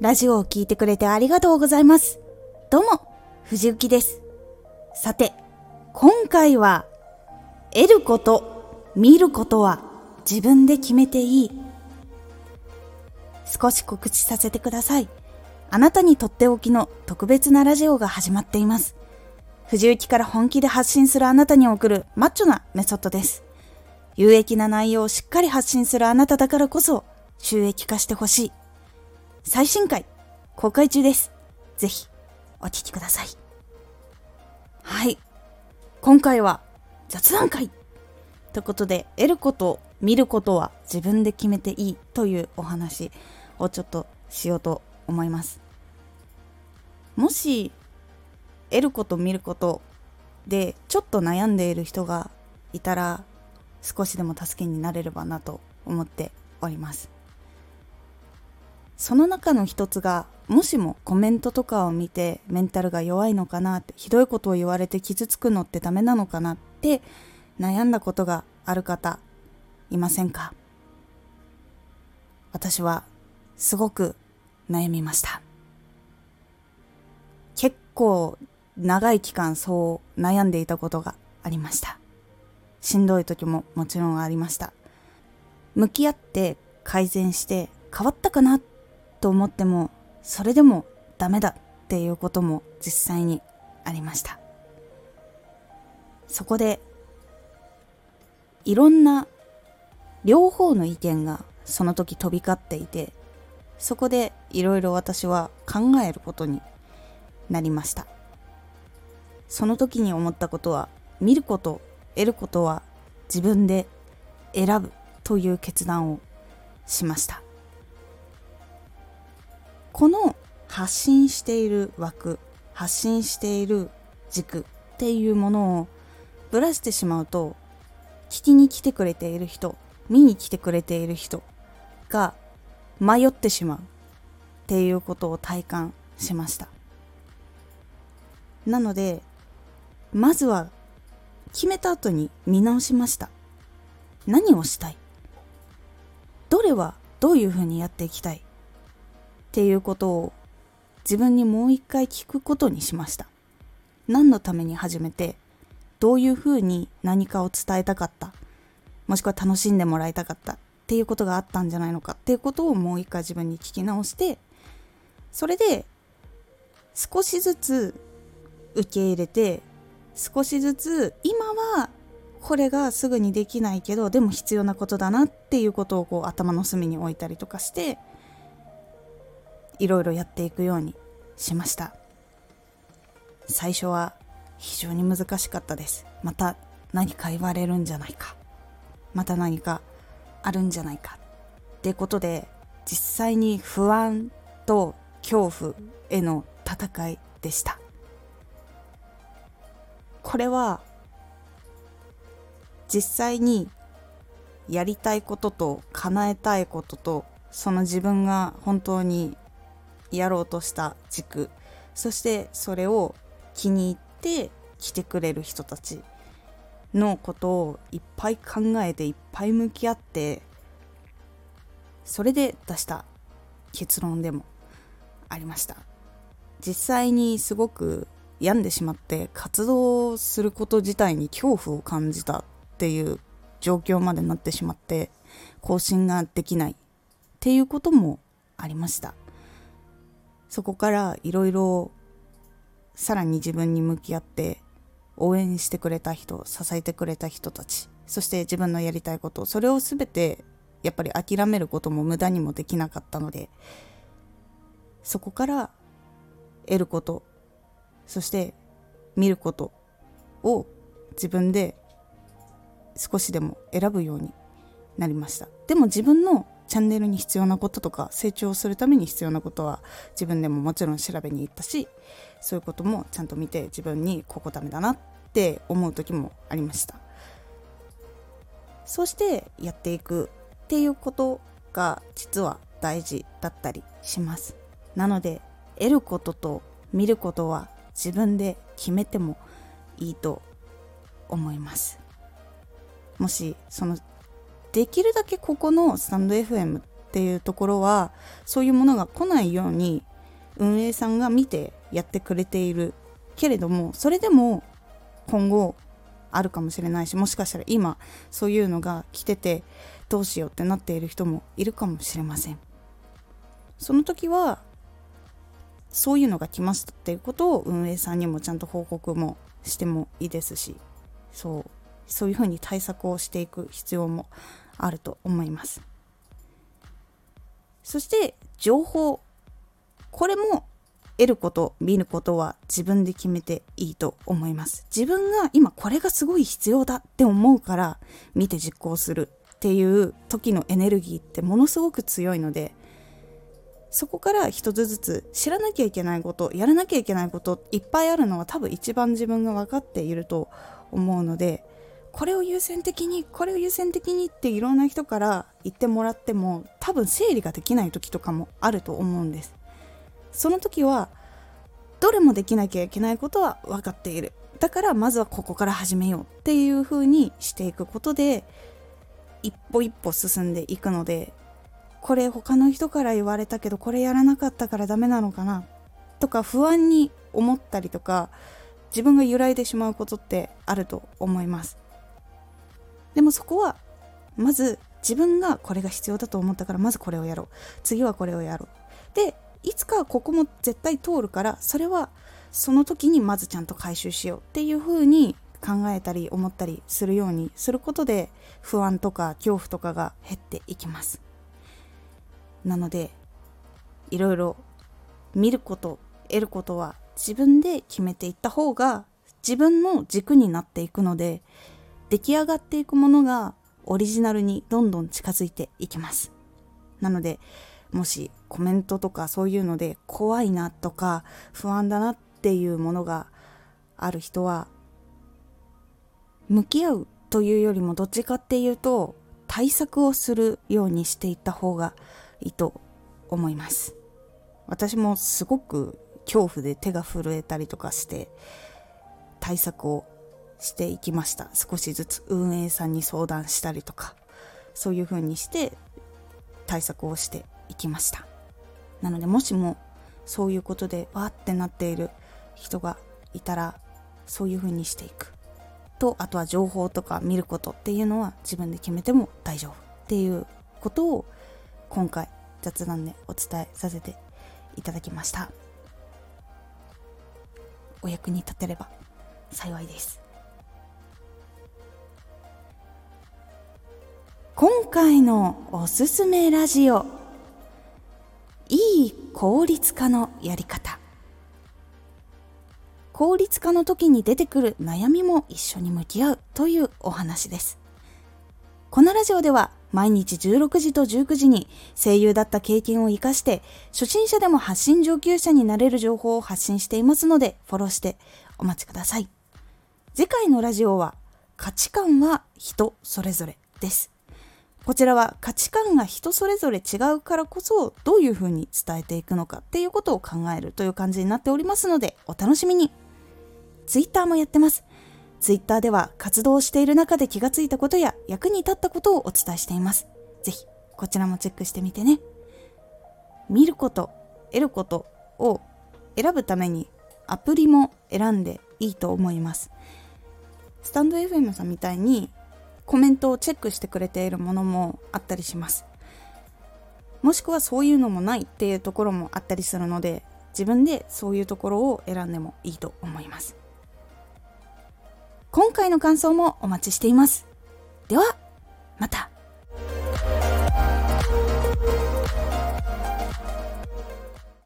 ラジオを聴いてくれてありがとうございます。どうも、藤幸です。さて、今回は、得ること、見ることは自分で決めていい。少し告知させてください。あなたにとっておきの特別なラジオが始まっています。藤幸から本気で発信するあなたに送るマッチョなメソッドです。有益な内容をしっかり発信するあなただからこそ収益化してほしい。最新回、公開中です。ぜひ、お聴きください。はい。今回は、雑談会ということで、得ること、見ることは自分で決めていいというお話をちょっとしようと思います。もし、得ること、見ることでちょっと悩んでいる人がいたら、少しでも助けになれればなと思っております。その中の一つがもしもコメントとかを見てメンタルが弱いのかなってひどいことを言われて傷つくのってダメなのかなって悩んだことがある方いませんか？私はすごく悩みました。結構長い期間そう悩んでいたことがありました。しんどい時ももちろんありました。向き合って改善して変わったかなってと思ってもそれでもダメだっていうことも実際にありました。そこでいろんな両方の意見がその時飛び交っていてそこでいろいろ私は考えることになりました。その時に思ったことは見ること得ることは自分で選ぶという決断をしました。この発信している枠発信している軸っていうものをぶらしてしまうと聞きに来てくれている人見に来てくれている人が迷ってしまうっていうことを体感しました。なのでまずは決めた後に見直しました。何をしたい？どれはどういうふうにやっていきたい？っていうことを自分にもう一回聞くことにしました。何のために始めてどういうふうに何かを伝えたかったもしくは楽しんでもらいたかったっていうことがあったんじゃないのかっていうことをもう一回自分に聞き直してそれで少しずつ受け入れて少しずつ今はこれがすぐにできないけどでも必要なことだなっていうことをこう頭の隅に置いたりとかしていろいろやっていくようにしました。最初は非常に難しかったです。また何か言われるんじゃないか。また何かあるんじゃないか。ってことで実際に不安と恐怖への戦いでした。これは実際にやりたいことと叶えたいこととその自分が本当にやろうとした軸。そしてそれを気に入って来てくれる人たちのことをいっぱい考えていっぱい向き合ってそれで出した結論でもありました。実際にすごく病んでしまって活動すること自体に恐怖を感じたっていう状況までなってしまって更新ができないっていうこともありました。そこからいろいろさらに自分に向き合って応援してくれた人支えてくれた人たちそして自分のやりたいことそれを全てやっぱり諦めることも無駄にもできなかったのでそこから得ることそして見ることを自分で少しでも選ぶようになりました。でも自分のチャンネルに必要なこととか成長するために必要なことは自分でももちろん調べに行ったしそういうこともちゃんと見て自分にここダメだなって思う時もありました。そしてやっていくっていうことが実は大事だったりします。なので得ることと見ることは自分で決めてもいいと思います。もしそのできるだけここのスタンド FM っていうところはそういうものが来ないように運営さんが見てやってくれているけれどもそれでも今後あるかもしれないしもしかしたら今そういうのが来ててどうしようってなっている人もいるかもしれません。その時はそういうのが来ましたっていうことを運営さんにもちゃんと報告もしてもいいですしそうそういうふうに対策をしていく必要もあると思います。そして情報。これも得ること見ることは自分で決めていいと思います。自分が今これがすごい必要だって思うから見て実行するっていう時のエネルギーってものすごく強いのでそこから一つずつ知らなきゃいけないことやらなきゃいけないこといっぱいあるのは多分一番自分が分かっていると思うのでこれを優先的にこれを優先的にっていろんな人から言ってもらっても多分整理ができない時とかもあると思うんです。その時はどれもできなきゃいけないことは分かっている。だからまずはここから始めようっていう風にしていくことで一歩一歩進んでいくのでこれ他の人から言われたけどこれやらなかったからダメなのかなとか不安に思ったりとか自分が揺らいでしまうことってあると思います。でもそこはまず自分がこれが必要だと思ったからまずこれをやろう。次はこれをやろう。でいつかここも絶対通るからそれはその時にまずちゃんと回収しよう。っていう風に考えたり思ったりするようにすることで不安とか恐怖とかが減っていきます。なのでいろいろ見ること得ることは自分で決めていった方が自分の軸になっていくので出来上がっていくものがオリジナルにどんどん近づいていきます。なのでもしコメントとかそういうので怖いなとか不安だなっていうものがある人は向き合うというよりもどっちかっていうと対策をするようにしていった方がいいと思います。私もすごく恐怖で手が震えたりとかして対策をしていきました。少しずつ運営さんに相談したりとかそういう風にして対策をしていきました。なのでもしもそういうことでわーってなっている人がいたらそういう風にしていく。とあとは情報とか見ることっていうのは自分で決めても大丈夫。っていうことを今回雑談でお伝えさせていただきました。お役に立てれば幸いです。回のおすすめラジオいい効率化のやり方効率化の時に出てくる悩みも一緒に向き合うというお話ですこのラジオでは毎日16時と19時に声優だった経験を活かして初心者でも発信上級者になれる情報を発信していますのでフォローしてお待ちください。次回のラジオは価値観は人それぞれです。こちらは価値観が人それぞれ違うからこそどういうふうに伝えていくのかっていうことを考えるという感じになっておりますのでお楽しみに。Twitter もやってます。ツイッターでは活動している中で気がついたことや役に立ったことをお伝えしています。ぜひこちらもチェックしてみてね。見ること、得ることを選ぶためにアプリも選んでいいと思います。スタンド FM さんみたいにコメントをチェックしてくれているものもあったりします。もしくはそういうのもないっていうところもあったりするので自分でそういうところを選んでもいいと思います。今回の感想もお待ちしています。ではまた。